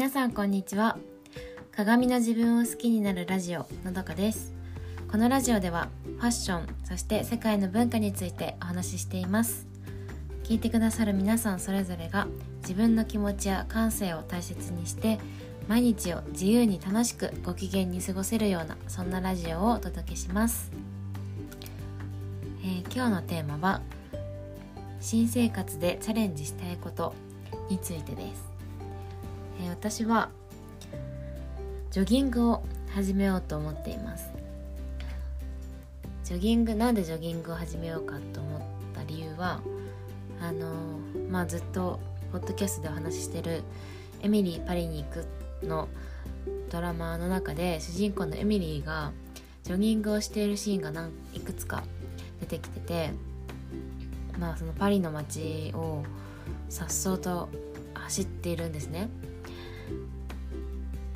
皆さんこんにちは。鏡の自分を好きになるラジオのどかです。このラジオではファッションそして世界の文化についてお話ししています。聞いてくださる皆さんそれぞれが自分の気持ちや感性を大切にして毎日を自由に楽しくご機嫌に過ごせるようなそんなラジオをお届けします、えー、今日のテーマは新生活でチャレンジしたいことについてです、私はジョギングを始めようと思っています。ジョギングなんでジョギングを始めようかと思った理由はあの、まあずっとポッドキャストでお話ししてる「エミリーパリに行く」のドラマの中で主人公のエミリーがジョギングをしているシーンが何いくつか出てきててまあそのパリの街をさっそうと走っているんですね。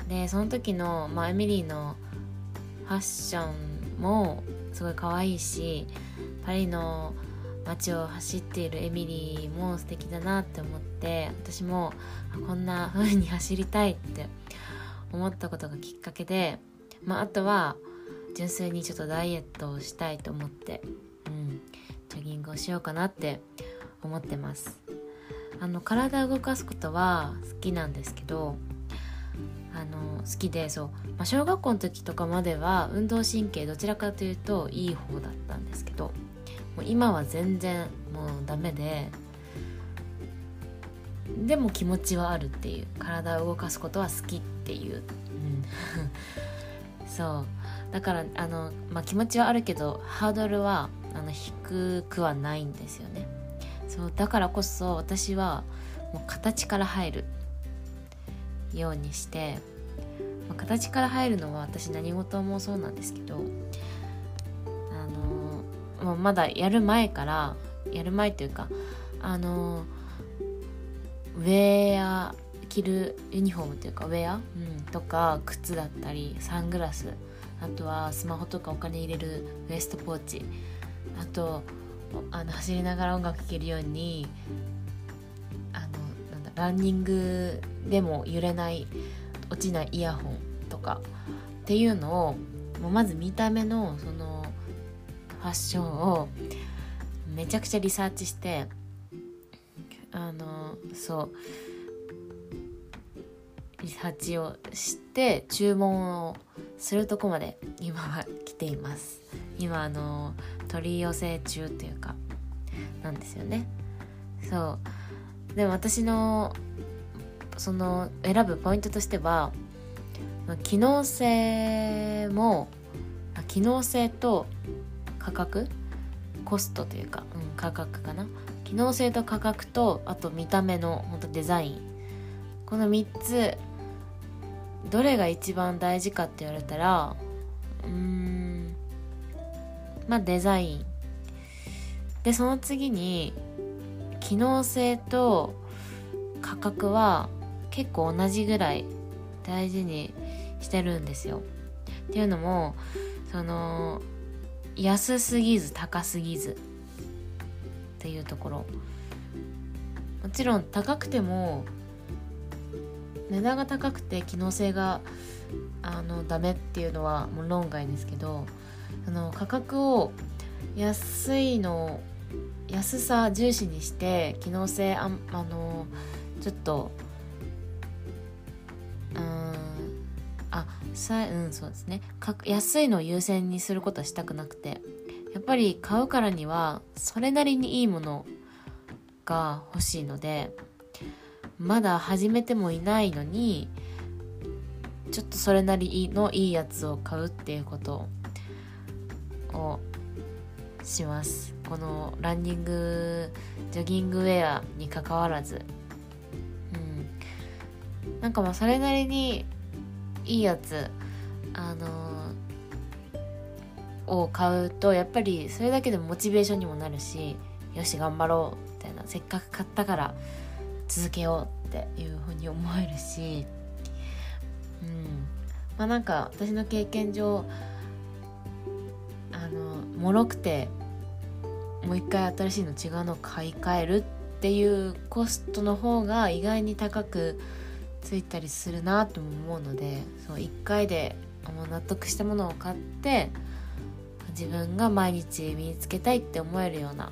でその時の、まあ、エミリーのファッションもすごい可愛いしパリの街を走っているエミリーも素敵だなって思って私もこんな風に走りたいって思ったことがきっかけで、まあ、あとは純粋にちょっとダイエットをしたいと思って、うん、ジョギングをしようかなって思ってます。あの体を動かすことは好きなんですけどあの好きでそう、まあ、小学校の時とかまでは運動神経どちらかというといい方だったんですけどもう今は全然もうダメででも気持ちはあるっていう体を動かすことは好きっていう、うん、そう。だからあの、まあ、気持ちはあるけどハードルはあの低くはないんですよね。そうだからこそ私はもう形から入るようにして、まあ、形から入るのは私何事もそうなんですけどあのもうまだやる前からやる前というかあのウェア着るユニフォームというかウェア、うん、とか靴だったりサングラスあとはスマホとかお金入れるウエストポーチあとあの走りながら音楽聴けるようにあのなんだランニングでも揺れない落ちないイヤホンとかっていうのをもうまず見た目のそのファッションをめちゃくちゃリサーチしてあのそうリサーチをして注文をするとこまで今は来ています。今あの取り寄せ中というかなんですよね。そう。でも私のその選ぶポイントとしては機能性も機能性と価格コストというか、うん、価格かな。機能性と価格とあと見た目の本当デザイン。この3つどれが一番大事かって言われたらうんまあデザイン。でその次に機能性と価格は結構同じぐらい大事にしてるんですよ。っていうのもその安すぎず高すぎずっていうところ。もちろん高くても値段が高くて機能性があのダメっていうのはもう論外ですけどあの価格を安いの安さ重視にして機能性ああのちょっとうんあさうんそうですね。安いのを優先にすることはしたくなくて。やっぱり買うからにはそれなりにいいものが欲しいのでまだ始めてもいないのにちょっとそれなりのいいやつを買うっていうことをします。このランニングジョギングウェアにかかわらず。うん。なんかまあそれなりにいいやつあのー、を買うとやっぱりそれだけでもモチベーションにもなるしよし頑張ろうみたいなせっかく買ったから続けようっていうふうに思えるし。うんまあなんか私の経験上あのもろくてもう一回新しいの違うの買い替えるっていうコストの方が意外に高くついたりするなとも思うのでそう1回で納得したものを買って自分が毎日身につけたいって思えるような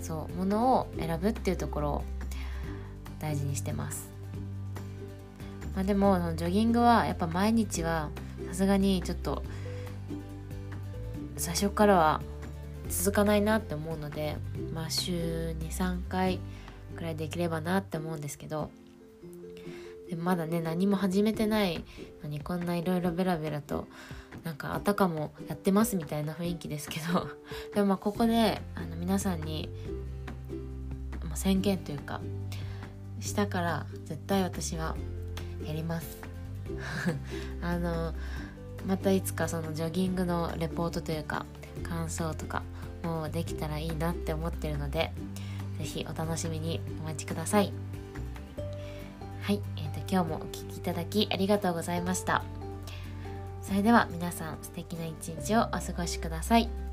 そうものを選ぶっていうところを大事にしてます。まあ、でもジョギングはやっぱ毎日はさすがにちょっと最初からは続かないなって思うので、まあ、週23回くらいできればなって思うんですけどでまだね何も始めてないのにこんないろいろベラベラとなんかあたかもやってますみたいな雰囲気ですけど でもまあここであの皆さんに、宣言というかしたから絶対私はやります。あのまたいつかそのジョギングのレポートというか感想とかもうできたらいいなって思ってるので是非お楽しみにお待ちください。はい、えーと、今日もお聴きいただきありがとうございました。それでは皆さん素敵な一日をお過ごしください。